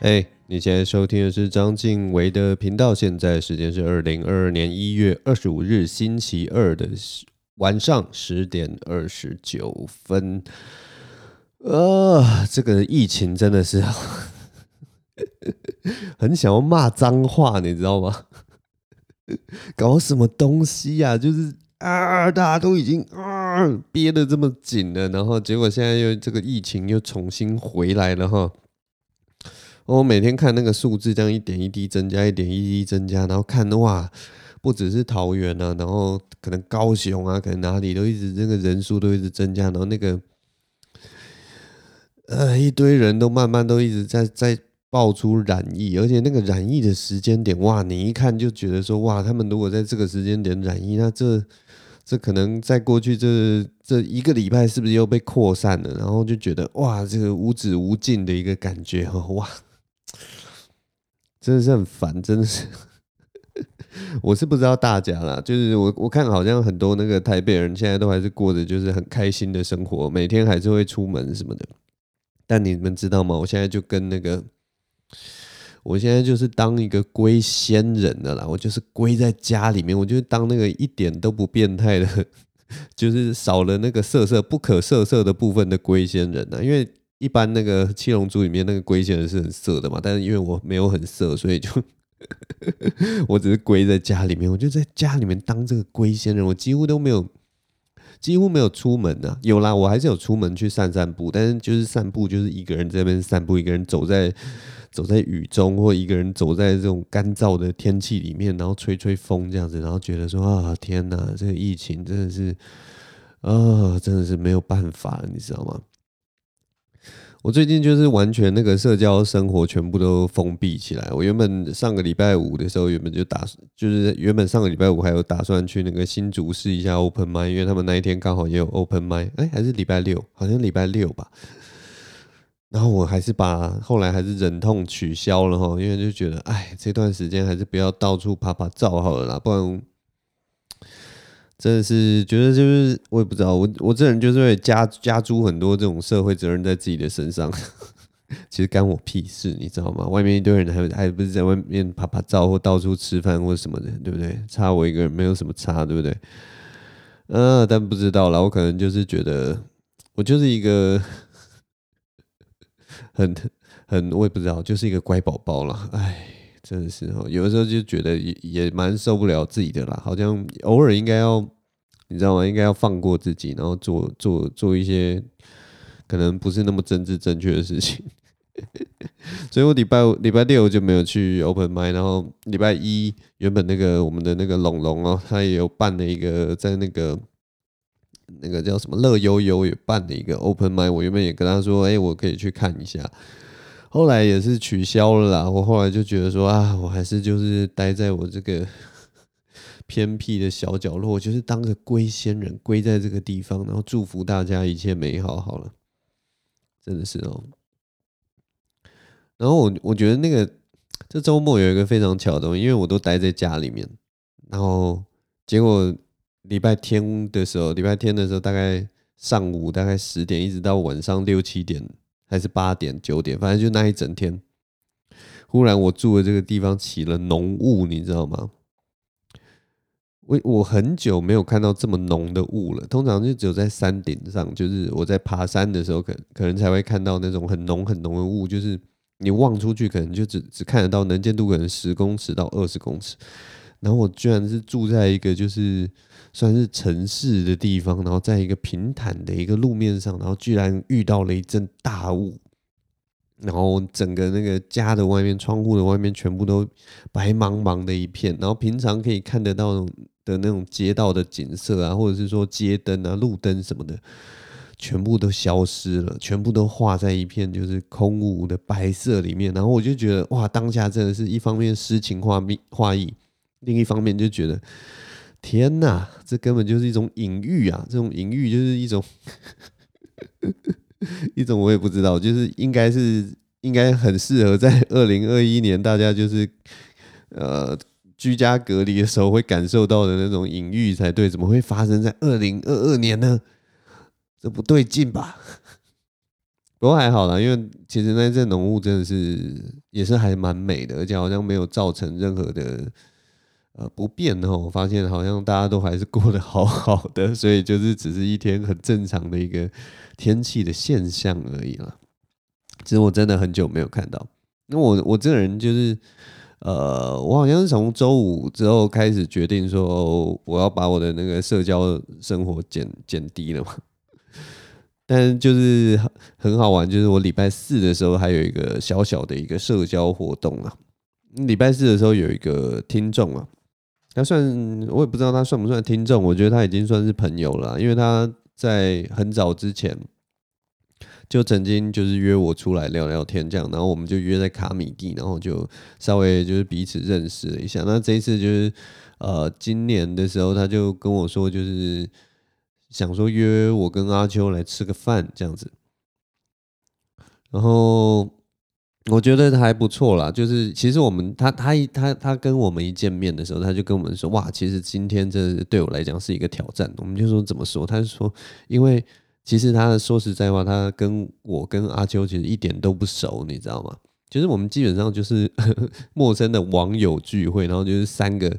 哎，你现在收听的是张晋唯的频道。现在时间是二零二二年一月二十五日星期二的晚上十点二十九分。啊，这个疫情真的是 很想要骂脏话，你知道吗？搞什么东西呀？就是啊，大家都已经啊憋得这么紧了，然后结果现在又这个疫情又重新回来了哈。我每天看那个数字，这样一点一滴增加，一点一滴增加，然后看的话，不只是桃园啊，然后可能高雄啊，可能哪里都一直这个人数都一直增加，然后那个呃一堆人都慢慢都一直在在爆出染疫，而且那个染疫的时间点，哇，你一看就觉得说，哇，他们如果在这个时间点染疫，那这这可能在过去这这一个礼拜是不是又被扩散了？然后就觉得哇，这个无止无尽的一个感觉，哇。真的是很烦，真的是，我是不知道大家啦，就是我我看好像很多那个台北人现在都还是过着就是很开心的生活，每天还是会出门什么的。但你们知道吗？我现在就跟那个，我现在就是当一个龟仙人的啦，我就是龟在家里面，我就当那个一点都不变态的，就是少了那个色色不可色色的部分的龟仙人啊，因为。一般那个七龙珠里面那个龟仙人是很色的嘛，但是因为我没有很色，所以就 我只是龟在家里面，我就在家里面当这个龟仙人，我几乎都没有，几乎没有出门啊。有啦，我还是有出门去散散步，但是就是散步，就是一个人在那边散步，一个人走在走在雨中，或一个人走在这种干燥的天气里面，然后吹吹风这样子，然后觉得说啊，天哪，这个疫情真的是啊，真的是没有办法了，你知道吗？我最近就是完全那个社交生活全部都封闭起来。我原本上个礼拜五的时候，原本就打，就是原本上个礼拜五还有打算去那个新竹试一下 open mic，因为他们那一天刚好也有 open mic，哎，还是礼拜六，好像礼拜六吧。然后我还是把后来还是忍痛取消了哈，因为就觉得，哎，这段时间还是不要到处趴趴走好了啦，不然。真的是觉得就是我也不知道，我我这人就是会加加诸很多这种社会责任在自己的身上，其实干我屁事，你知道吗？外面一堆人还还不是在外面趴趴走或到处吃饭或什么的，对不对？差我一个人没有什么差，对不对？嗯、但不知道啦，我可能就是觉得我就是一个 很很我也不知道，就是一个乖宝宝了，哎。真的是哦，有的时候就觉得也也蛮受不了自己的啦，好像偶尔应该要，你知道吗？应该要放过自己，然后做做做一些可能不是那么政治正确的事情。所以我礼拜五、礼拜六就没有去 open mic，然后礼拜一原本那个我们的那个龙龙哦，他也有办了一个在那个那个叫什么乐悠悠也办了一个 open mic，我原本也跟他说，哎，我可以去看一下。后来也是取消了啦。我后来就觉得说啊，我还是就是待在我这个 偏僻的小角落，就是当个龟仙人，龟在这个地方，然后祝福大家一切美好。好了，真的是哦。然后我我觉得那个这周末有一个非常巧的，因为我都待在家里面，然后结果礼拜天的时候，礼拜天的时候大概上午大概十点，一直到晚上六七点。还是八点九点，反正就那一整天。忽然，我住的这个地方起了浓雾，你知道吗？我我很久没有看到这么浓的雾了。通常就只有在山顶上，就是我在爬山的时候，可可能才会看到那种很浓很浓的雾。就是你望出去，可能就只只看得到能见度可能十公尺到二十公尺。然后我居然是住在一个就是。算是城市的地方，然后在一个平坦的一个路面上，然后居然遇到了一阵大雾，然后整个那个家的外面、窗户的外面全部都白茫茫的一片，然后平常可以看得到的那种街道的景色啊，或者是说街灯啊、路灯什么的，全部都消失了，全部都化在一片就是空无的白色里面。然后我就觉得哇，当下真的是一方面诗情画意画意，另一方面就觉得。天呐，这根本就是一种隐喻啊！这种隐喻就是一种 一种我也不知道，就是应该是应该很适合在 二零二一年大家就是呃居家隔离的时候会感受到的那种隐喻才对，怎么会发生在二零二二年呢？这不对劲吧？不过还好啦，因为其实那阵浓雾真的是也是还蛮美的，而且好像没有造成任何的呃不变哦。我发现好像大家都还是过得好好的，所以就是只是一天很正常的一个天气的现象而已啦。其实我真的很久没有看到，那我我这个人就是。呃，我好像是从周五之后开始决定说，我要把我的那个社交生活减减低了嘛。但就是很好玩，就是我礼拜四的时候还有一个小小的一个社交活动啊。礼拜四的时候有一个听众啊，他算我也不知道他算不算听众，我觉得他已经算是朋友了，因为他在很早之前。就曾经就是约我出来聊聊天这样，然后我们就约在卡米地，然后就稍微就是彼此认识了一下。那这一次就是呃今年的时候，他就跟我说，就是想说约我跟阿秋来吃个饭这样子。然后我觉得还不错啦，就是其实我们他他一他他跟我们一见面的时候，他就跟我们说，哇，其实今天这对我来讲是一个挑战。我们就说怎么说？他就说因为。其实他说实在话，他跟我跟阿秋其实一点都不熟，你知道吗？就是我们基本上就是陌生的网友聚会，然后就是三个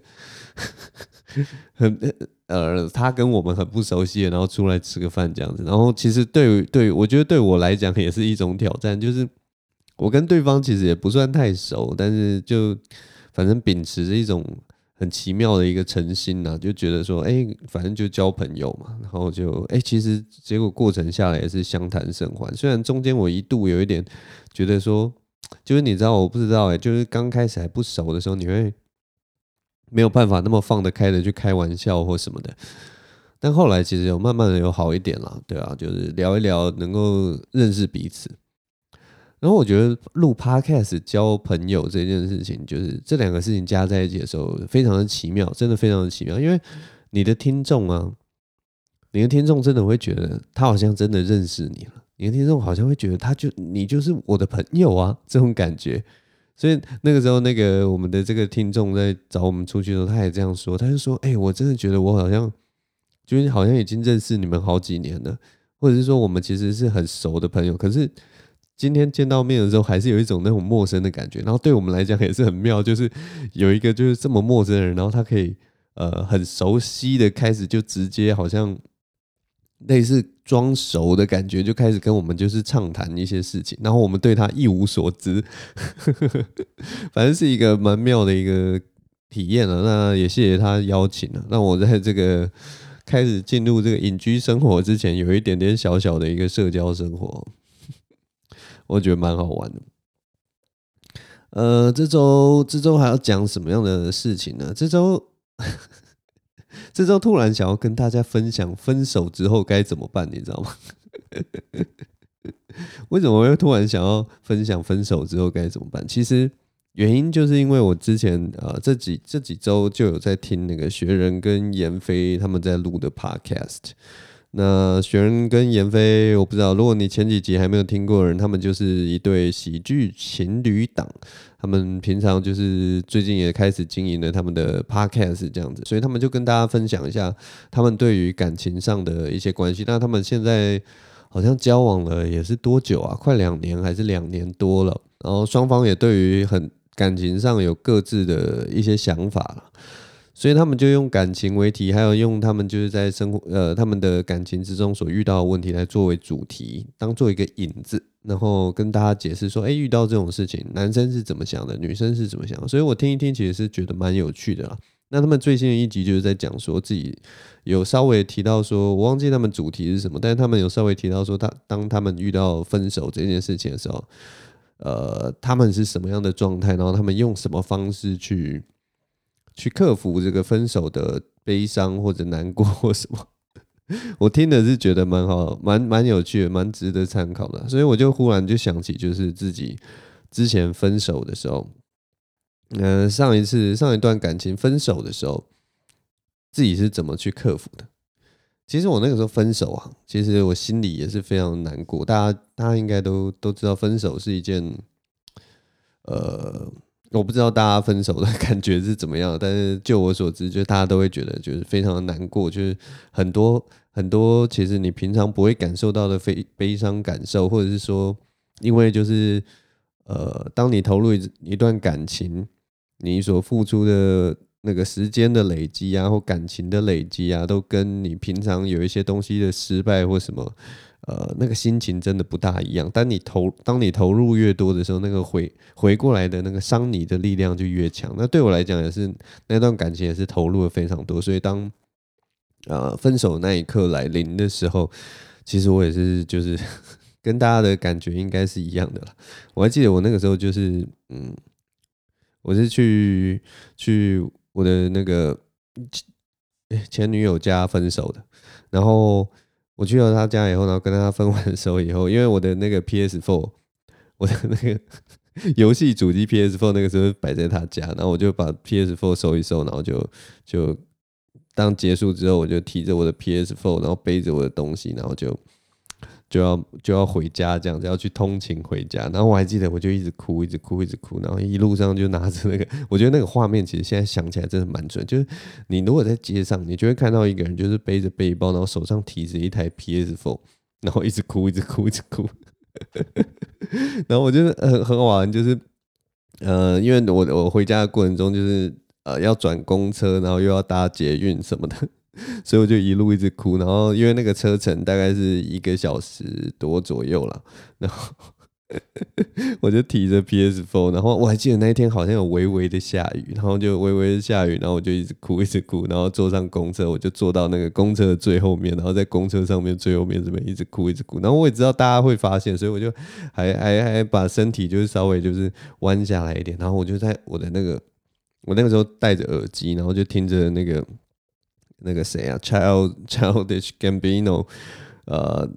很呃，他跟我们很不熟悉的，然后出来吃个饭这样子。然后其实对对，我觉得对我来讲也是一种挑战，就是我跟对方其实也不算太熟，但是就反正秉持着一种。很奇妙的一个诚心呐，就觉得说，哎、反正就交朋友嘛，然后就，哎、其实结果过程下来也是相谈甚欢。虽然中间我一度有一点觉得说，就是你知道，我不知道哎、就是刚开始还不熟的时候，你会没有办法那么放得开的去开玩笑或什么的。但后来其实有慢慢的有好一点了，对啊，就是聊一聊，能够认识彼此。然后我觉得录 Podcast 交朋友这件事情，就是这两个事情加在一起的时候，非常的奇妙，真的非常的奇妙。因为你的听众啊，你的听众真的会觉得他好像真的认识你了，你的听众好像会觉得他就你就是我的朋友啊，这种感觉。所以那个时候，那个我们的这个听众在找我们出去的时候，他也这样说，他就说：“哎，我真的觉得我好像就是好像已经认识你们好几年了，或者是说我们其实是很熟的朋友，可是。”今天见到面的时候，还是有一种那种陌生的感觉。然后对我们来讲也是很妙，就是有一个就是这么陌生的人，然后他可以呃很熟悉的开始就直接好像类似装熟的感觉，就开始跟我们就是畅谈一些事情。然后我们对他一无所知，反正是一个蛮妙的一个体验了。那也谢谢他邀请了，让我在这个开始进入这个隐居生活之前，有一点点小小的一个社交生活。我觉得蛮好玩的。呃，这周这周还要讲什么样的事情呢？这周 这周突然想要跟大家分享分手之后该怎么办，你知道吗？为什么会突然想要分享分手之后该怎么办？其实原因就是因为我之前呃这几这几周就有在听那个学人跟严飞他们在录的 Podcast。那雪人跟严飞，我不知道。如果你前几集还没有听过的人，他们就是一对喜剧情侣档。他们平常就是最近也开始经营了他们的 podcast 这样子，所以他们就跟大家分享一下他们对于感情上的一些关系。那他们现在好像交往了也是多久啊？快两年还是两年多了？然后双方也对于很感情上有各自的一些想法了。所以他们就用感情为题，还有用他们就是在生活呃他们的感情之中所遇到的问题来作为主题，当做一个引子，然后跟大家解释说，哎，遇到这种事情，男生是怎么想的，女生是怎么想。所以我听一听，其实是觉得蛮有趣的啦。那他们最新的一集就是在讲说自己有稍微提到说，我忘记他们主题是什么，但是他们有稍微提到说，他当他们遇到分手这件事情的时候，呃，他们是什么样的状态，然后他们用什么方式去。去克服这个分手的悲伤或者难过或什么，我听的是觉得蛮好，蛮蛮有趣，蛮值得参考的。所以我就忽然就想起，就是自己之前分手的时候，嗯，上一次上一段感情分手的时候，自己是怎么去克服的？其实我那个时候分手啊，其实我心里也是非常难过。大家大家应该都都知道，分手是一件，呃。我不知道大家分手的感觉是怎么样，但是就我所知，就大家都会觉得就是非常的难过，就是很多很多其实你平常不会感受到的非悲伤感受，或者是说，因为就是呃，当你投入一一段感情，你所付出的那个时间的累积啊，或感情的累积啊，都跟你平常有一些东西的失败或什么。呃，那个心情真的不大一样。当你投当你投入越多的时候，那个回回过来的那个伤你的力量就越强。那对我来讲也是，那段感情也是投入了非常多。所以当呃分手那一刻来临的时候，其实我也是就是 跟大家的感觉应该是一样的了。我还记得我那个时候就是嗯，我是去去我的那个前女友家分手的，然后。我去了他家以后，然后跟他分完手以后，因为我的那个 PS Four，我的那个 游戏主机 PS Four 那个时候摆在他家，然后我就把 PS Four 收一收，然后就就当结束之后，我就提着我的 PS Four，然后背着我的东西，然后就。就要就要回家，这样子要去通勤回家，然后我还记得，我就一直哭，一直哭，一直哭，然后一路上就拿着那个，我觉得那个画面其实现在想起来真的蛮准。就是你如果在街上，你就会看到一个人，就是背着背包，然后手上提着一台 PS4，然后一直哭，一直哭，一直哭。然后我觉得很很好玩，就是呃，因为我我回家的过程中，就是呃要转公车，然后又要搭捷运什么的。所以我就一路一直哭，然后因为那个车程大概是一个小时多左右了，然后 我就提着 PS4，然后我还记得那一天好像有微微的下雨，然后就微微的下雨，然后我就一直哭一直哭，然后坐上公车，我就坐到那个公车的最后面，然后在公车上面最后面这边一直哭一直哭，然后我也知道大家会发现，所以我就还还还把身体就是稍微就是弯下来一点，然后我就在我的那个我那个时候戴着耳机，然后就听着那个。那个谁啊，Child Childish Gambino，呃，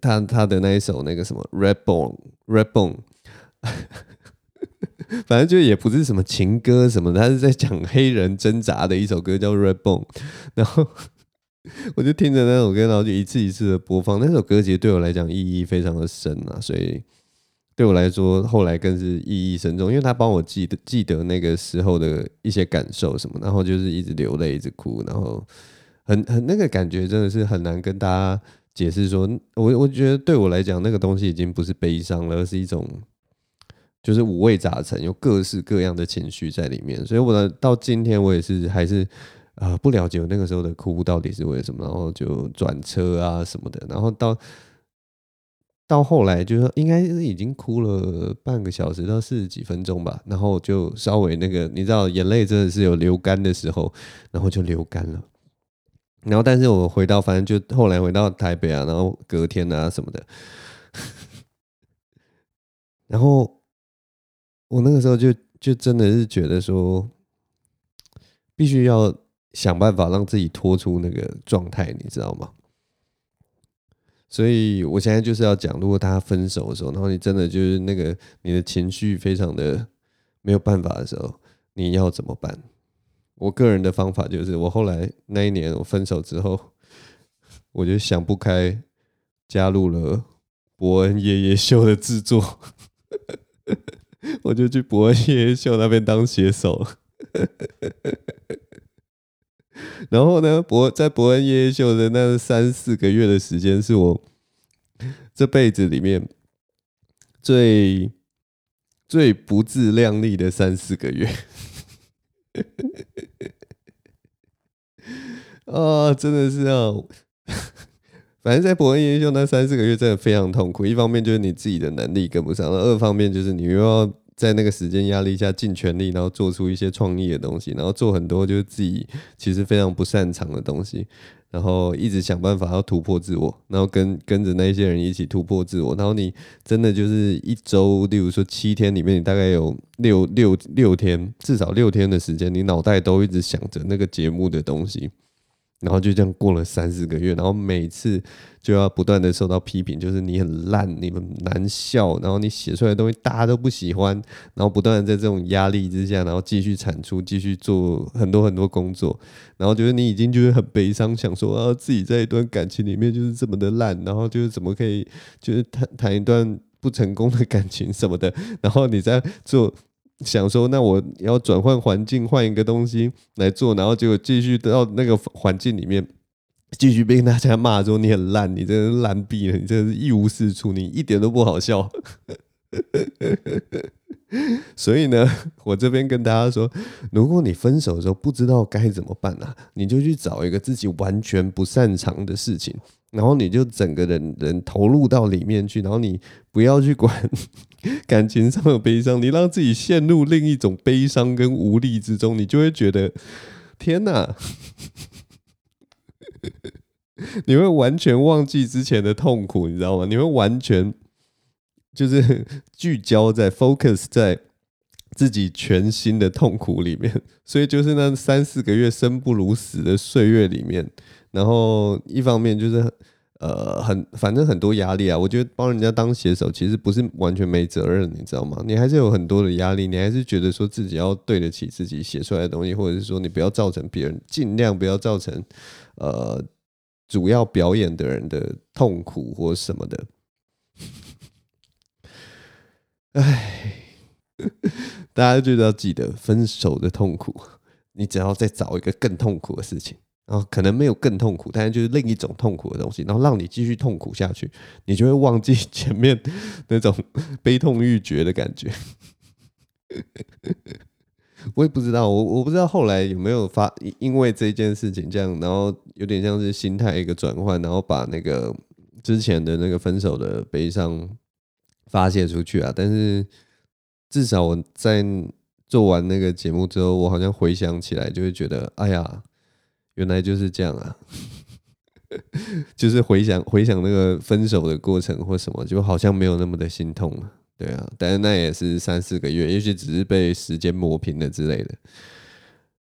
他他的那一首那个什么 Redbone Redbone，反正就也不是什么情歌什么的，他是在讲黑人挣扎的一首歌叫 Redbone，然后 我就听着那首歌，然后就一次一次的播放，那首歌其实对我来讲意义非常的深啊，所以。对我来说，后来更是意义深重，因为他帮我记得记得那个时候的一些感受什么，然后就是一直流泪，一直哭，然后很很那个感觉真的是很难跟大家解释说。我我觉得对我来讲，那个东西已经不是悲伤了，而是一种就是五味杂陈，有各式各样的情绪在里面。所以我呢，到今天我也是还是、呃、不了解我那个时候的哭到底是为什么，然后就转车啊什么的，然后到。到后来就是说应该是已经哭了半个小时到四十几分钟吧，然后就稍微那个，你知道眼泪真的是有流干的时候，然后就流干了。然后但是我回到，反正就后来回到台北啊，然后隔天啊什么的，然后我那个时候就就真的是觉得说，必须要想办法让自己脱出那个状态，你知道吗？所以，我现在就是要讲，如果大家分手的时候，然后你真的就是那个你的情绪非常的没有办法的时候，你要怎么办？我个人的方法就是，我后来那一年我分手之后，我就想不开，加入了伯恩夜夜秀的制作，我就去伯恩夜夜秀那边当写手。然后呢，博在博恩夜夜秀的那三四个月的时间，是我这辈子里面最最不自量力的三四个月。啊，真的是啊！反正，在博恩夜夜秀那三四个月，真的非常痛苦。一方面就是你自己的能力跟不上，二方面就是你又要。在那个时间压力下尽全力，然后做出一些创意的东西，然后做很多就是自己其实非常不擅长的东西，然后一直想办法要突破自我，然后跟跟着那些人一起突破自我，然后你真的就是一周，例如说七天里面，你大概有六六六天，至少六天的时间，你脑袋都一直想着那个节目的东西。然后就这样过了三四个月，然后每次就要不断的受到批评，就是你很烂，你很难笑，然后你写出来的东西大家都不喜欢，然后不断的在这种压力之下，然后继续产出，继续做很多很多工作，然后觉得你已经就是很悲伤，想说啊自己在一段感情里面就是这么的烂，然后就是怎么可以就是谈谈一段不成功的感情什么的，然后你再做想说，那我要转换环境，换一个东西来做，然后结果继续到那个环境里面，继续被大家骂说你很烂，你真是烂毙了，你真是一无是处，你一点都不好笑。所以呢，我这边跟大家说，如果你分手的时候不知道该怎么办啊，你就去找一个自己完全不擅长的事情，然后你就整个人人投入到里面去，然后你不要去管 感情上的悲伤，你让自己陷入另一种悲伤跟无力之中，你就会觉得天哪，你会完全忘记之前的痛苦，你知道吗？你会完全。就是 聚焦在 focus 在自己全新的痛苦里面，所以就是那三四个月生不如死的岁月里面，然后一方面就是呃很反正很多压力啊，我觉得帮人家当写手其实不是完全没责任，你知道吗？你还是有很多的压力，你还是觉得说自己要对得起自己写出来的东西，或者是说你不要造成别人，尽量不要造成呃主要表演的人的痛苦或什么的。唉，大家就要记得分手的痛苦。你只要再找一个更痛苦的事情，然后可能没有更痛苦，但是就是另一种痛苦的东西，然后让你继续痛苦下去，你就会忘记前面那种悲痛欲绝的感觉。我也不知道，我我不知道后来有没有发，因为这件事情这样，然后有点像是心态一个转换，然后把那个之前的那个分手的悲伤。发泄出去啊！但是至少我在做完那个节目之后，我好像回想起来，就会觉得，哎呀，原来就是这样啊！就是回想回想那个分手的过程或什么，就好像没有那么的心痛了。对啊，但是那也是三四个月，也许只是被时间磨平了之类的。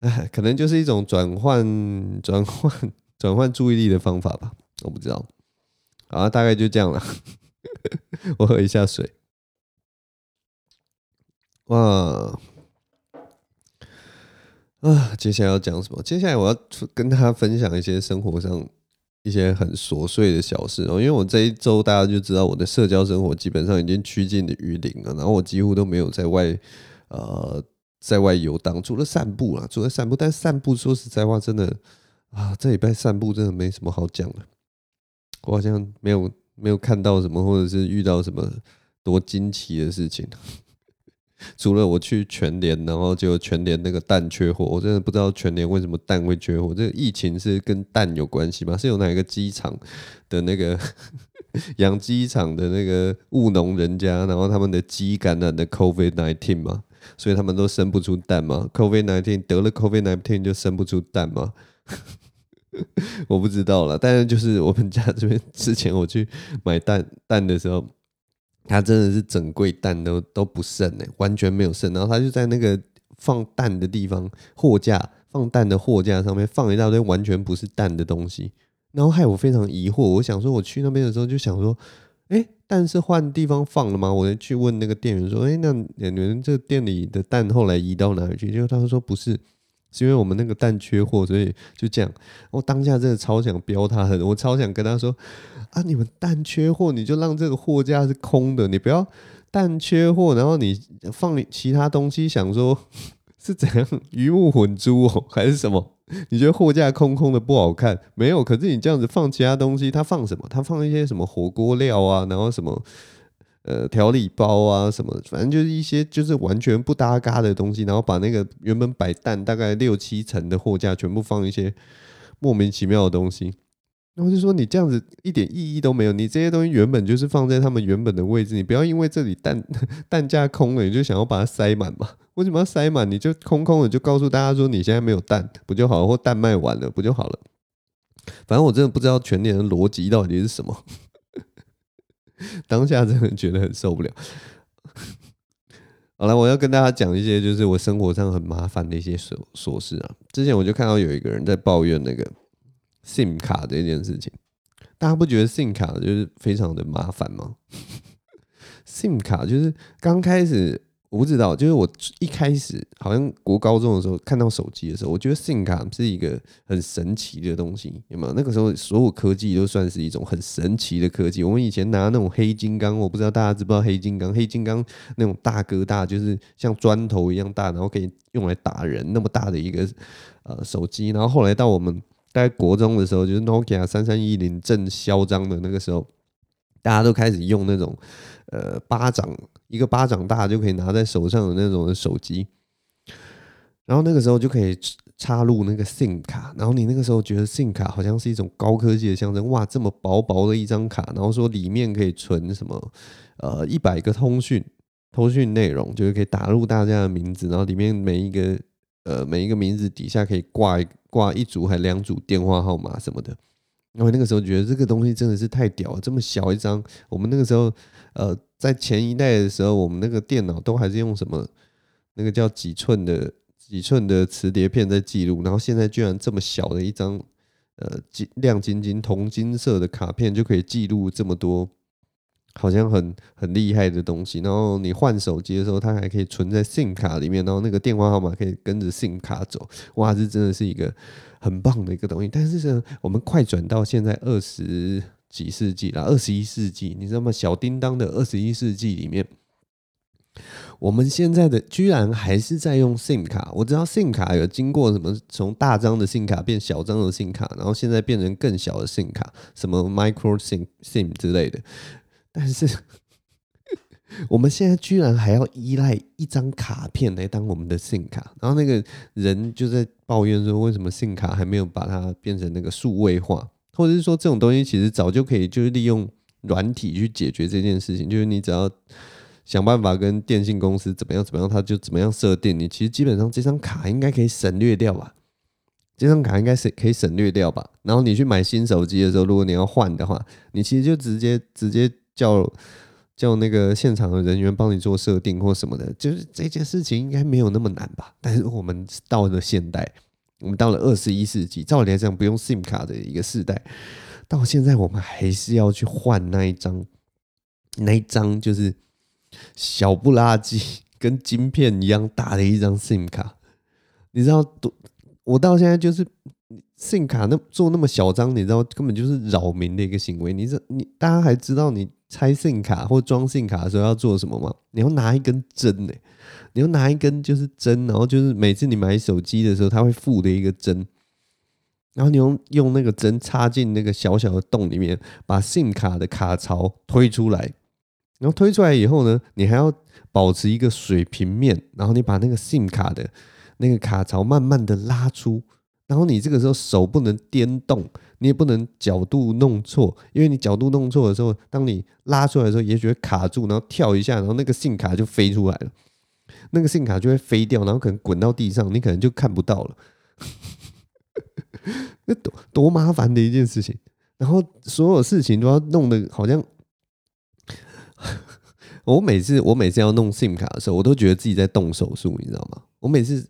哎，可能就是一种转换、转换、转换注意力的方法吧，我不知道。啊，大概就这样了。我喝一下水。哇，啊，接下来要讲什么？接下来我要跟大家分享一些生活上一些很琐碎的小事哦。因为我这一周大家就知道我的社交生活基本上已经趋近于零了，然后我几乎都没有在外呃在外游荡，除了散步啦，除了散步。但散步说实在话，真的啊，这礼拜散步真的没什么好讲的。我好像没有。没有看到什么，或者是遇到什么多惊奇的事情，除了我去全联，然后就全联那个蛋缺货，我真的不知道全联为什么蛋会缺货。这个疫情是跟蛋有关系吗？是有哪一个机场的那个 养鸡场的那个务农人家，然后他们的鸡感染的 COVID-19 吗？所以他们都生不出蛋吗？COVID-19 得了 COVID-19 就生不出蛋吗？我不知道了，但是就是我们家这边之前我去买蛋蛋的时候，他真的是整柜蛋都都不剩呢，完全没有剩。然后他就在那个放蛋的地方货架放蛋的货架上面放一大堆完全不是蛋的东西，然后害我非常疑惑。我想说我去那边的时候就想说，哎，蛋是换地方放了吗？我就去问那个店员说，哎，那你们这店里的蛋后来移到哪里去？结果他说不是。是因为我们那个蛋缺货，所以就这样。我当下真的超想飙他的，我超想跟他说：“啊，你们蛋缺货，你就让这个货架是空的，你不要蛋缺货，然后你放其他东西，想说是怎样鱼目混珠哦，还是什么？你觉得货架空空的不好看？没有，可是你这样子放其他东西，他放什么？他放一些什么火锅料啊，然后什么？”呃，调理包啊什么的，反正就是一些就是完全不搭嘎的东西，然后把那个原本摆蛋大概六七层的货架全部放一些莫名其妙的东西，然后就说你这样子一点意义都没有，你这些东西原本就是放在他们原本的位置，你不要因为这里蛋 蛋架空了，你就想要把它塞满嘛？为什么要塞满？你就空空的就告诉大家说你现在没有蛋不就好了，或蛋卖完了不就好了？反正我真的不知道全年的逻辑到底是什么。当下真的觉得很受不了。好了，我要跟大家讲一些就是我生活上很麻烦的一些琐琐事啊。之前我就看到有一个人在抱怨那个 SIM 卡这件事情，大家不觉得 SIM 卡就是非常的麻烦吗？SIM 卡就是刚开始我不知道，就是我一开始好像国高中的时候看到手机的时候，我觉得 SIM 卡是一个很神奇的东西，有没有？那个时候所有科技都算是一种很神奇的科技。我们以前拿那种黑金刚，我不知道大家知不知道黑金刚？黑金刚那种大哥大，就是像砖头一样大，然后可以用来打人那么大的一个呃手机。然后后来到我们在国中的时候，就是 Nokia 三三一零正嚣张的那个时候，大家都开始用那种。呃，巴掌一个巴掌大就可以拿在手上的那种的手机，然后那个时候就可以插入那个 SIM 卡，然后你那个时候觉得 SIM 卡好像是一种高科技的象征，哇，这么薄薄的一张卡，然后说里面可以存什么呃一百个通讯通讯内容，就是可以打入大家的名字，然后里面每一个呃每一个名字底下可以挂挂一组还两组电话号码什么的。因为那个时候觉得这个东西真的是太屌了，这么小一张，我们那个时候，呃，在前一代的时候，我们那个电脑都还是用什么那个叫几寸的几寸的磁碟片在记录，然后现在居然这么小的一张，呃，金亮晶晶铜金色的卡片就可以记录这么多，好像很很厉害的东西。然后你换手机的时候，它还可以存在 SIM 卡里面，然后那个电话号码可以跟着 SIM 卡走，哇，这真的是一个。很棒的一个东西，但是呢，我们快转到现在二十几世纪了，二十一世纪，你知道吗？小叮当的二十一世纪里面，我们现在的居然还是在用 SIM 卡。我知道 SIM 卡有经过什么，从大张的 SIM 卡变小张的 SIM 卡，然后现在变成更小的 SIM 卡，什么 Micro SIM SIM 之类的，但是。我们现在居然还要依赖一张卡片来当我们的信卡，然后那个人就在抱怨说，为什么信卡还没有把它变成那个数位化，或者是说这种东西其实早就可以就是利用软体去解决这件事情，就是你只要想办法跟电信公司怎么样怎么样，它就怎么样设定，你其实基本上这张卡应该可以省略掉吧，这张卡应该是可以省略掉吧，然后你去买新手机的时候，如果你要换的话，你其实就直接直接叫。叫那个现场的人员帮你做设定或什么的，就是这件事情应该没有那么难吧？但是我们到了现代，我们到了二十一世纪，照理来讲不用 SIM 卡的一个世代，到现在我们还是要去换那一张，那一张就是小不拉几，跟晶片一样大的一张 SIM 卡。你知道，多我到现在就是 SIM 卡那做那么小张，你知道根本就是扰民的一个行为。你这你大家还知道你。拆 SIM 卡或装 SIM 卡的时候要做什么吗？你要拿一根针呢、你要拿一根就是针，然后就是每次你买手机的时候，它会附的一个针，然后你用用那个针插进那个小小的洞里面，把 SIM 卡的卡槽推出来，然后推出来以后呢，你还要保持一个水平面，然后你把那个 SIM 卡的那个卡槽慢慢的拉出，然后你这个时候手不能颠动。你也不能角度弄错，因为你角度弄错的时候，当你拉出来的时候，也许会卡住，然后跳一下，然后那个 SIM 卡就飞出来了，那个 SIM 卡就会飞掉，然后可能滚到地上，你可能就看不到了。那多多麻烦的一件事情，然后所有事情都要弄得好像，我每次我每次要弄 SIM 卡的时候，我都觉得自己在动手术，你知道吗？我每次。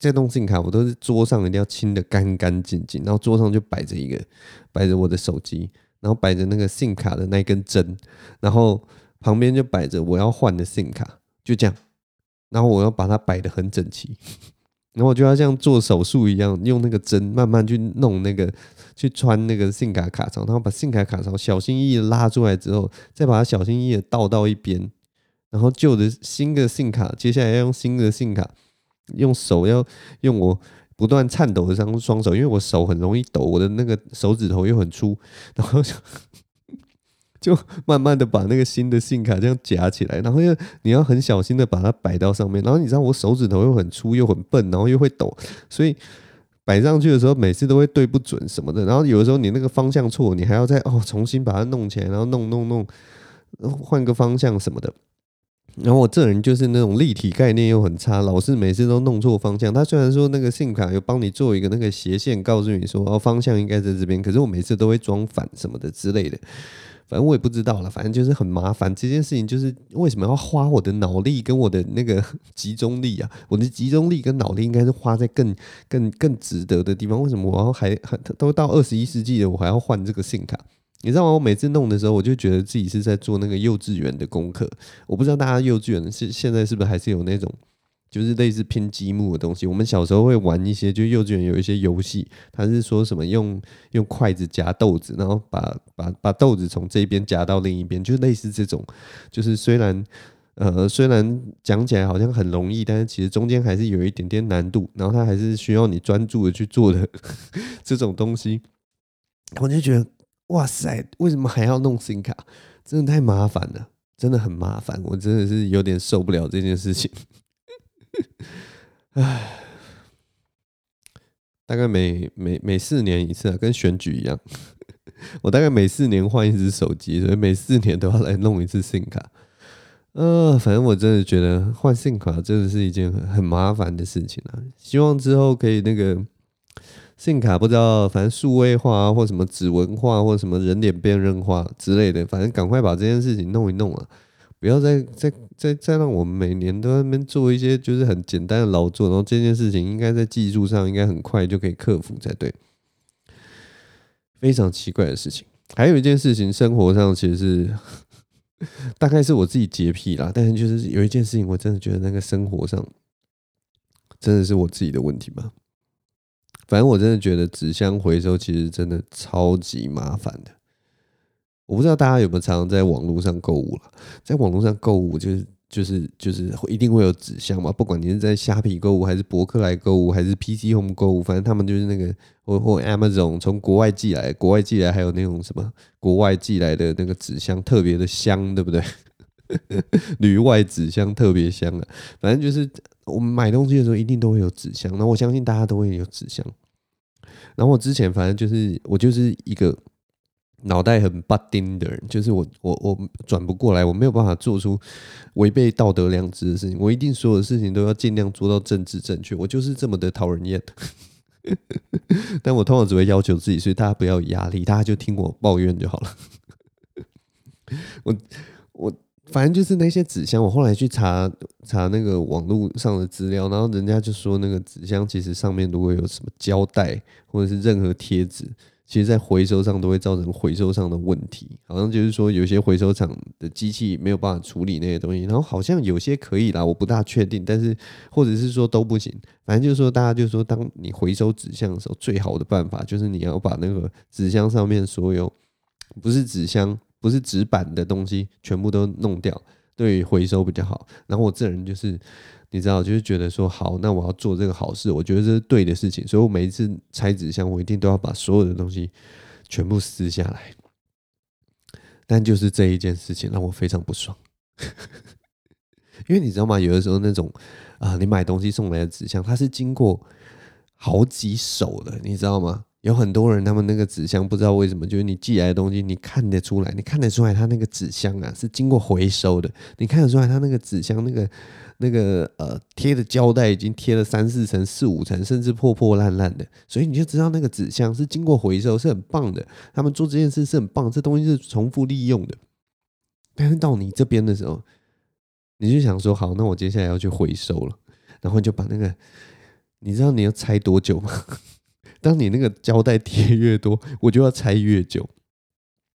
这动 SIM 卡我都是桌上一定要清得干干净净，然后桌上就摆着一个，摆着我的手机，然后摆着那个 SIM 卡的那根针，然后旁边就摆着我要换的 SIM 卡，就这样，然后我要把它摆得很整齐，然后我就要像做手术一样，用那个针慢慢去弄那个，去穿那个 SIM 卡卡槽，然后把 SIM 卡卡槽小心翼翼的拉出来之后，再把它小心翼翼的倒到一边，然后旧的新的 SIM 卡，接下来要用新的 SIM 卡。用手要用我不断颤抖的双双手，因为我手很容易抖，我的那个手指头又很粗，然后就就慢慢的把那个新的信卡这样夹起来，然后又你要很小心的把它摆到上面，然后你知道我手指头又很粗又很笨，然后又会抖，所以摆上去的时候每次都会对不准什么的，然后有的时候你那个方向错，你还要再哦重新把它弄起来，然后弄弄弄，换个方向什么的。然后我这人就是那种立体概念又很差，老是每次都弄错方向。他虽然说那个信卡有帮你做一个那个斜线，告诉你说哦方向应该在这边，可是我每次都会装反什么的之类的。反正我也不知道了，反正就是很麻烦。这件事情就是为什么要花我的脑力跟我的那个集中力啊？我的集中力跟脑力应该是花在更更更值得的地方。为什么我要还还都到二十一世纪了，我还要换这个信卡？你知道吗？我每次弄的时候，我就觉得自己是在做那个幼稚园的功课。我不知道大家幼稚园是现在是不是还是有那种，就是类似拼积木的东西。我们小时候会玩一些，就幼稚园有一些游戏，它是说什么用用筷子夹豆子，然后把把把豆子从这边夹到另一边，就类似这种。就是虽然呃虽然讲起来好像很容易，但是其实中间还是有一点点难度，然后它还是需要你专注的去做的 这种东西。我就觉得。哇塞！为什么还要弄新卡？真的太麻烦了，真的很麻烦。我真的是有点受不了这件事情。唉，大概每每每四年一次啊，跟选举一样。我大概每四年换一支手机，所以每四年都要来弄一次新卡。呃，反正我真的觉得换新卡真的是一件很很麻烦的事情啊。希望之后可以那个。信卡不知道，反正数位化或什么指纹化或什么人脸辨认化之类的，反正赶快把这件事情弄一弄啊！不要再再再再让我们每年都在那边做一些就是很简单的劳作，然后这件事情应该在技术上应该很快就可以克服才对。非常奇怪的事情，还有一件事情，生活上其实是 大概是我自己洁癖啦，但是就是有一件事情，我真的觉得那个生活上真的是我自己的问题吧。反正我真的觉得纸箱回收其实真的超级麻烦的。我不知道大家有没有常常在网络上购物了，在网络上购物就是就是就是一定会有纸箱嘛，不管你是在虾皮购物还是博客来购物还是 PC Home 购物，反正他们就是那个或或 Amazon 从国外寄来，国外寄来还有那种什么国外寄来的那个纸箱特别的香，对不对？旅外纸箱特别香啊，反正就是我们买东西的时候一定都会有纸箱，那我相信大家都会有纸箱。然后我之前反正就是我就是一个脑袋很拔丁的人，就是我我我转不过来，我没有办法做出违背道德良知的事情，我一定所有的事情都要尽量做到政治正确，我就是这么的讨人厌。但我通常只会要求自己，所以大家不要有压力，大家就听我抱怨就好了。我 我。反正就是那些纸箱，我后来去查查那个网络上的资料，然后人家就说那个纸箱其实上面如果有什么胶带或者是任何贴纸，其实在回收上都会造成回收上的问题。好像就是说有些回收厂的机器没有办法处理那些东西，然后好像有些可以啦，我不大确定，但是或者是说都不行。反正就是说大家就是说，当你回收纸箱的时候，最好的办法就是你要把那个纸箱上面所有不是纸箱。不是纸板的东西全部都弄掉，对回收比较好。然后我这人就是，你知道，就是觉得说好，那我要做这个好事，我觉得这是对的事情，所以我每一次拆纸箱，我一定都要把所有的东西全部撕下来。但就是这一件事情让我非常不爽，因为你知道吗？有的时候那种啊，你买东西送来的纸箱，它是经过好几手的，你知道吗？有很多人，他们那个纸箱不知道为什么，就是你寄来的东西，你看得出来，你看得出来，他那个纸箱啊是经过回收的，你看得出来，他那个纸箱那个那个呃贴的胶带已经贴了三四层、四五层，甚至破破烂烂的，所以你就知道那个纸箱是经过回收，是很棒的。他们做这件事是很棒，这东西是重复利用的。但是到你这边的时候，你就想说，好，那我接下来要去回收了，然后就把那个，你知道你要拆多久吗？当你那个胶带贴越多，我就要拆越久。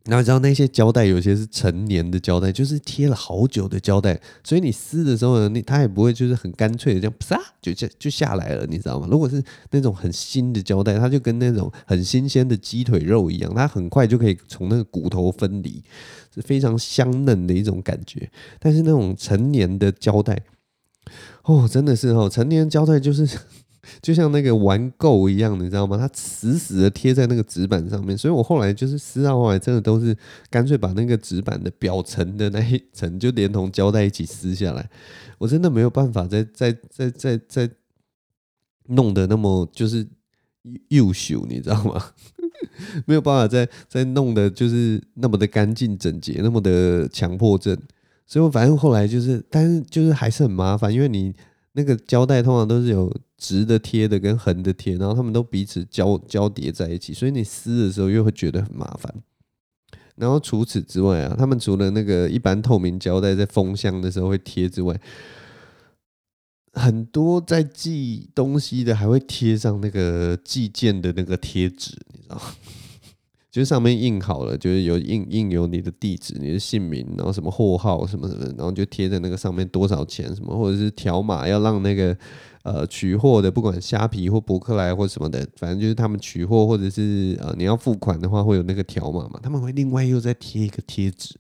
然后你知道那些胶带有些是陈年的胶带，就是贴了好久的胶带，所以你撕的时候呢，它也不会就是很干脆的这样啪就就就下来了，你知道吗？如果是那种很新的胶带，它就跟那种很新鲜的鸡腿肉一样，它很快就可以从那个骨头分离，是非常香嫩的一种感觉。但是那种陈年的胶带，哦，真的是哦，陈年胶带就是。就像那个玩够一样，你知道吗？它死死的贴在那个纸板上面，所以我后来就是撕到后来，真的都是干脆把那个纸板的表层的那一层就连同胶带一起撕下来。我真的没有办法再再再再再弄得那么就是优秀，你知道吗？没有办法再再弄得就是那么的干净整洁，那么的强迫症。所以我反正后来就是，但是就是还是很麻烦，因为你那个胶带通常都是有。直的贴的跟横的贴，然后他们都彼此交交叠在一起，所以你撕的时候又会觉得很麻烦。然后除此之外啊，他们除了那个一般透明胶带在封箱的时候会贴之外，很多在寄东西的还会贴上那个寄件的那个贴纸，你知道？就上面印好了，就是有印印有你的地址、你的姓名，然后什么货号什么什么，然后就贴在那个上面多少钱什么，或者是条码要让那个呃取货的，不管虾皮或博客来或什么的，反正就是他们取货或者是呃你要付款的话，会有那个条码嘛，他们会另外又再贴一个贴纸。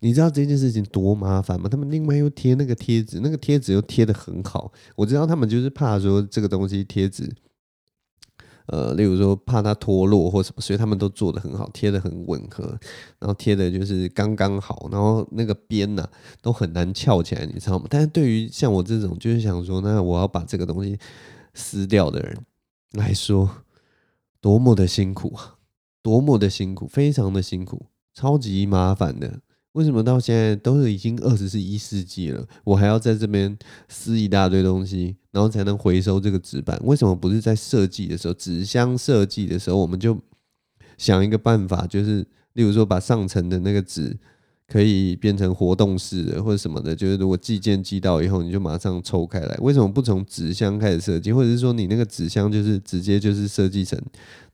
你知道这件事情多麻烦吗？他们另外又贴那个贴纸，那个贴纸又贴得很好。我知道他们就是怕说这个东西贴纸。呃，例如说怕它脱落或什么，所以他们都做的很好，贴的很吻合，然后贴的就是刚刚好，然后那个边呐、都很难翘起来，你知道吗？但是对于像我这种就是想说，那我要把这个东西撕掉的人来说，多么的辛苦啊，多么的辛苦，非常的辛苦，超级麻烦的。为什么到现在都是已经二十一世纪了，我还要在这边撕一大堆东西，然后才能回收这个纸板？为什么不是在设计的时候，纸箱设计的时候，我们就想一个办法，就是例如说把上层的那个纸可以变成活动式的，或者什么的，就是如果寄件寄到以后，你就马上抽开来。为什么不从纸箱开始设计，或者是说你那个纸箱就是直接就是设计成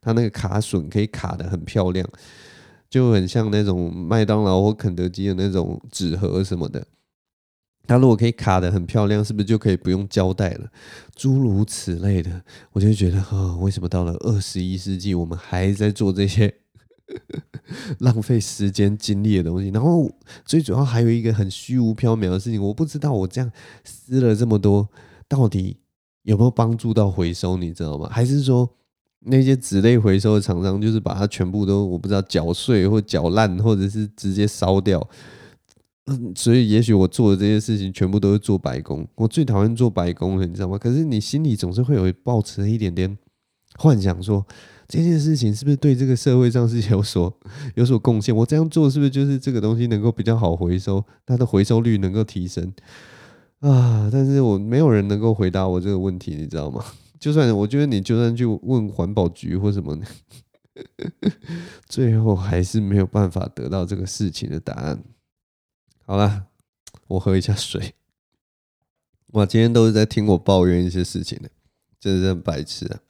它那个卡榫可以卡得很漂亮？就很像那种麦当劳或肯德基的那种纸盒什么的，它如果可以卡得很漂亮，是不是就可以不用胶带了？诸如此类的，我就觉得，哦，为什么到了二十一世纪，我们还在做这些 浪费时间精力的东西？然后最主要还有一个很虚无缥缈的事情，我不知道我这样撕了这么多，到底有没有帮助到回收？你知道吗？还是说？那些纸类回收的厂商，就是把它全部都我不知道搅碎或搅烂，或者是直接烧掉。嗯，所以也许我做的这些事情全部都是做白工。我最讨厌做白工了，你知道吗？可是你心里总是会有抱持一点点幻想，说这件事情是不是对这个社会上是有所有所贡献？我这样做是不是就是这个东西能够比较好回收，它的回收率能够提升啊？但是我没有人能够回答我这个问题，你知道吗？就算我觉得你就算去问环保局或什么，最后还是没有办法得到这个事情的答案。好了，我喝一下水。哇，今天都是在听我抱怨一些事情的，真的是很白痴啊！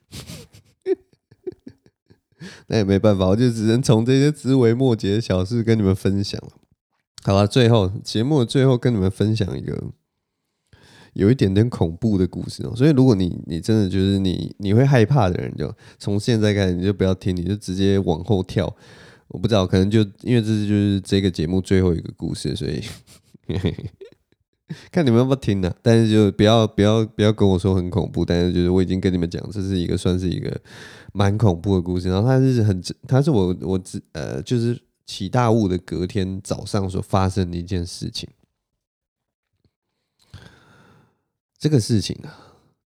那也没办法，我就只能从这些枝微末节的小事跟你们分享了。好了，最后节目的最后跟你们分享一个。有一点点恐怖的故事哦，所以如果你你真的就是你你会害怕的人，就从现在开始你就不要听，你就直接往后跳。我不知道，可能就因为这是就是这个节目最后一个故事，所以 看你们要不要听呢？但是就不要不要不要跟我说很恐怖，但是就是我已经跟你们讲，这是一个算是一个蛮恐怖的故事。然后它是很，它是我我呃就是起大雾的隔天早上所发生的一件事情。这个事情啊，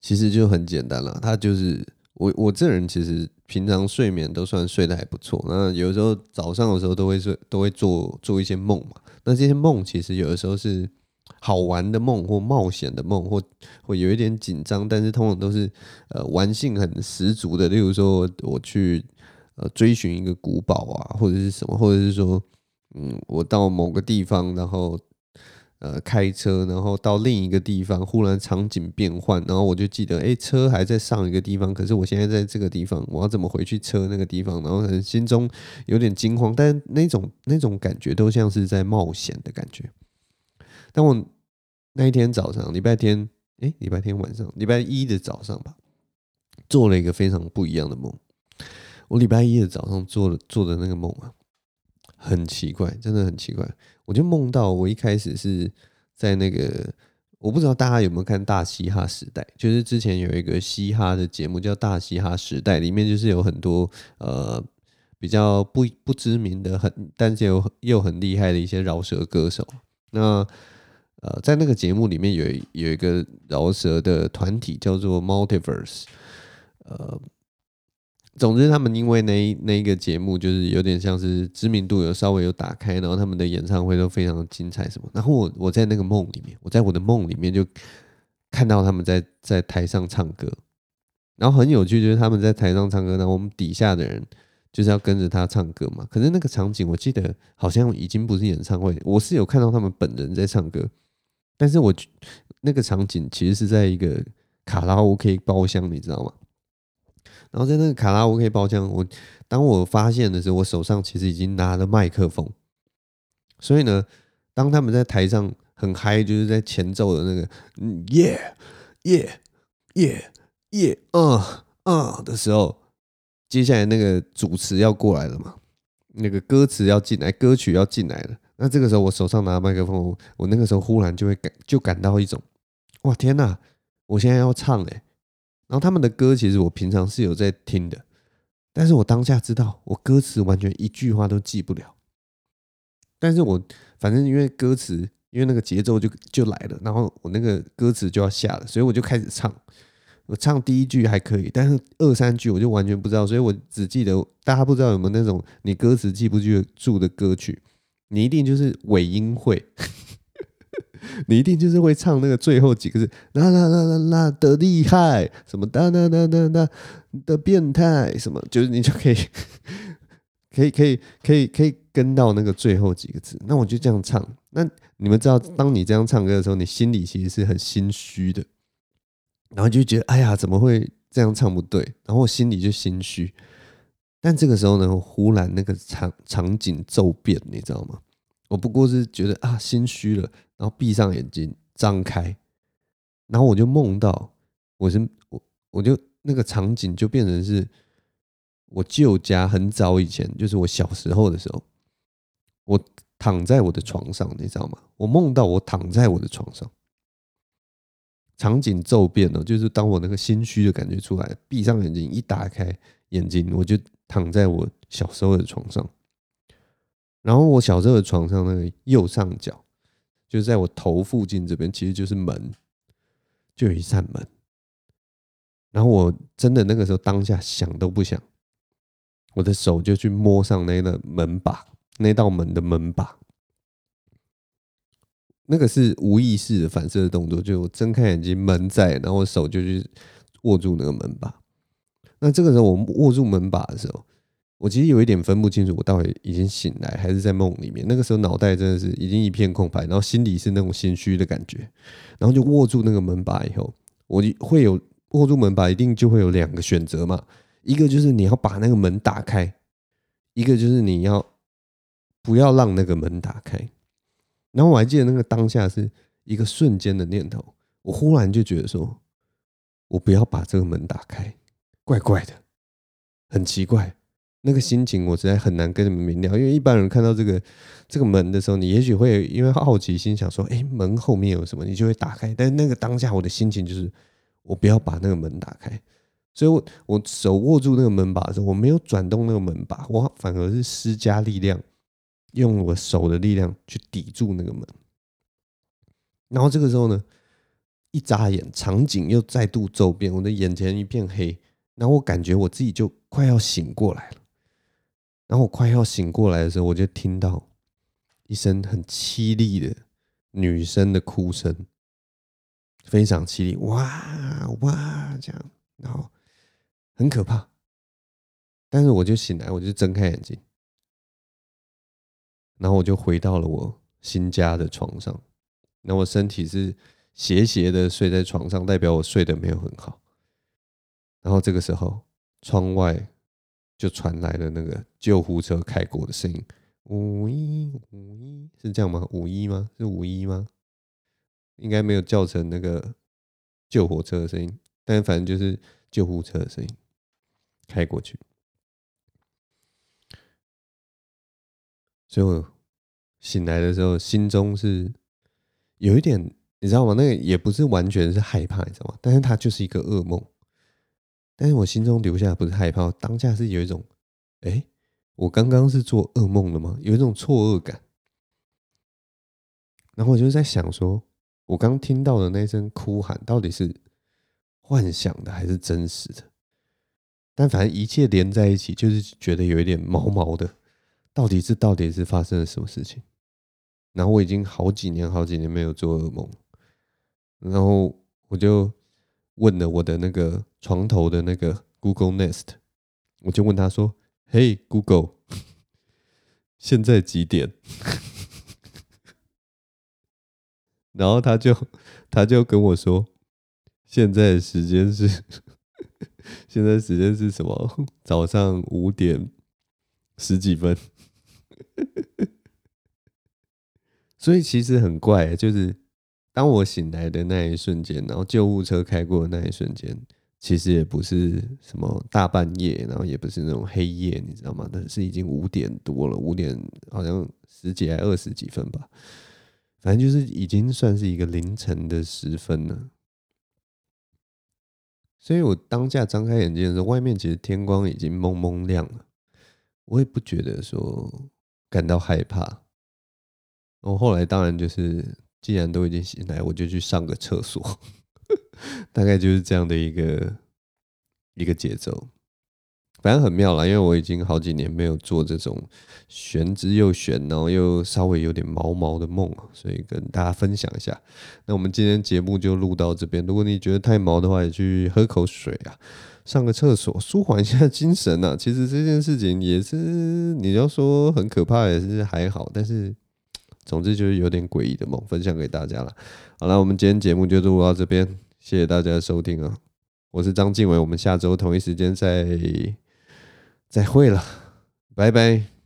其实就很简单了。他就是我，我这人其实平常睡眠都算睡得还不错。那有时候早上的时候都会睡，都会做做一些梦嘛。那这些梦其实有的时候是好玩的梦，或冒险的梦，或或有一点紧张，但是通常都是呃玩性很十足的。例如说，我去呃追寻一个古堡啊，或者是什么，或者是说，嗯，我到某个地方，然后。呃，开车，然后到另一个地方，忽然场景变换，然后我就记得，哎，车还在上一个地方，可是我现在在这个地方，我要怎么回去车那个地方？然后可能心中有点惊慌，但那种那种感觉都像是在冒险的感觉。但我那一天早上，礼拜天，哎，礼拜天晚上，礼拜一的早上吧，做了一个非常不一样的梦。我礼拜一的早上做的做的那个梦啊。很奇怪，真的很奇怪。我就梦到我一开始是在那个，我不知道大家有没有看《大嘻哈时代》，就是之前有一个嘻哈的节目叫《大嘻哈时代》，里面就是有很多呃比较不不知名的很，但是又又很厉害的一些饶舌歌手。那呃，在那个节目里面有有一个饶舌的团体叫做 Multiverse，呃。总之，他们因为那那一个节目，就是有点像是知名度有稍微有打开，然后他们的演唱会都非常精彩什么。然后我我在那个梦里面，我在我的梦里面就看到他们在在台上唱歌，然后很有趣，就是他们在台上唱歌，然后我们底下的人就是要跟着他唱歌嘛。可是那个场景，我记得好像已经不是演唱会，我是有看到他们本人在唱歌，但是我那个场景其实是在一个卡拉 OK 包厢，你知道吗？然后在那个卡拉 OK 包厢，我当我发现的时候，我手上其实已经拿了麦克风，所以呢，当他们在台上很嗨，就是在前奏的那个嗯耶耶耶耶啊啊的时候，接下来那个主持要过来了嘛，那个歌词要进来，歌曲要进来了。那这个时候我手上拿麦克风，我，那个时候忽然就会感就感到一种，哇天哪，我现在要唱哎！然后他们的歌其实我平常是有在听的，但是我当下知道我歌词完全一句话都记不了，但是我反正因为歌词，因为那个节奏就就来了，然后我那个歌词就要下了，所以我就开始唱。我唱第一句还可以，但是二三句我就完全不知道，所以我只记得大家不知道有没有那种你歌词记不记住的歌曲，你一定就是尾音会，你一定就是会唱那个最后几个字啦啦啦啦啦的厉害，什么哒哒哒哒哒的变态，什么就是你就可以 可以可以可以可以跟到那个最后几个字，那我就这样唱。那你们知道，当你这样唱歌的时候，你心里其实是很心虚的。然后就觉得，哎呀，怎么会这样唱不对？然后我心里就心虚。但这个时候呢，忽然那个场场景骤变，你知道吗？我不过是觉得啊，心虚了，然后闭上眼睛，张开，然后我就梦到，我是我，我就那个场景就变成是我舅家很早以前，就是我小时候的时候，我躺在我的床上，你知道吗？我梦到我躺在我的床上。场景骤变了，就是当我那个心虚的感觉出来，闭上眼睛，一打开眼睛，我就躺在我小时候的床上。然后我小时候的床上那个右上角，就是在我头附近这边，其实就是门，就有一扇门。然后我真的那个时候当下想都不想，我的手就去摸上那个门把，那道门的门把。那个是无意识的反射的动作，就我睁开眼睛，门在，然后我手就去握住那个门把。那这个时候我握住门把的时候，我其实有一点分不清楚，我到底已经醒来还是在梦里面。那个时候脑袋真的是已经一片空白，然后心里是那种心虚的感觉。然后就握住那个门把以后，我会有握住门把，一定就会有两个选择嘛，一个就是你要把那个门打开，一个就是你要不要让那个门打开。然后我还记得那个当下是一个瞬间的念头，我忽然就觉得说，我不要把这个门打开，怪怪的，很奇怪，那个心情我实在很难跟你们明了。因为一般人看到这个这个门的时候，你也许会因为好奇心想说，哎，门后面有什么，你就会打开。但那个当下我的心情就是，我不要把那个门打开，所以我我手握住那个门把的时候，我没有转动那个门把，我反而是施加力量。用我手的力量去抵住那个门，然后这个时候呢，一眨眼，场景又再度骤变，我的眼前一片黑，然后我感觉我自己就快要醒过来了。然后我快要醒过来的时候，我就听到一声很凄厉的女生的哭声，非常凄厉，哇哇这样，然后很可怕。但是我就醒来，我就睁开眼睛。然后我就回到了我新家的床上，那我身体是斜斜的睡在床上，代表我睡得没有很好。然后这个时候，窗外就传来了那个救护车开过的声音，五一五一，是这样吗？五一吗？是五一吗？应该没有叫成那个救火车的声音，但反正就是救护车的声音开过去。所以我醒来的时候，心中是有一点，你知道吗？那个也不是完全是害怕，你知道吗？但是它就是一个噩梦。但是我心中留下不是害怕，当下是有一种，哎，我刚刚是做噩梦了吗？有一种错愕感。然后我就在想说，我刚听到的那声哭喊，到底是幻想的还是真实的？但反正一切连在一起，就是觉得有一点毛毛的。到底是到底是发生了什么事情？然后我已经好几年好几年没有做噩梦，然后我就问了我的那个床头的那个 Google Nest，我就问他说：“嘿，Google，现在几点？”然后他就他就跟我说：“现在时间是 现在时间是什么？早上五点十几分。所以其实很怪，就是当我醒来的那一瞬间，然后救护车开过的那一瞬间，其实也不是什么大半夜，然后也不是那种黑夜，你知道吗？但是已经五点多了，五点好像十几还二十几分吧，反正就是已经算是一个凌晨的时分了。所以我当下张开眼睛的时候，外面其实天光已经蒙蒙亮了，我也不觉得说感到害怕。我后来当然就是，既然都已经醒来，我就去上个厕所。大概就是这样的一个一个节奏，反正很妙啦，因为我已经好几年没有做这种玄之又玄，然后又稍微有点毛毛的梦，所以跟大家分享一下。那我们今天节目就录到这边，如果你觉得太毛的话，也去喝口水啊，上个厕所，舒缓一下精神啊。其实这件事情也是你要说很可怕，也是还好，但是总之就是有点诡异的梦，分享给大家了。好了，我们今天节目就录到这边。谢谢大家的收听啊！我是张敬伟，我们下周同一时间再再会了，拜拜。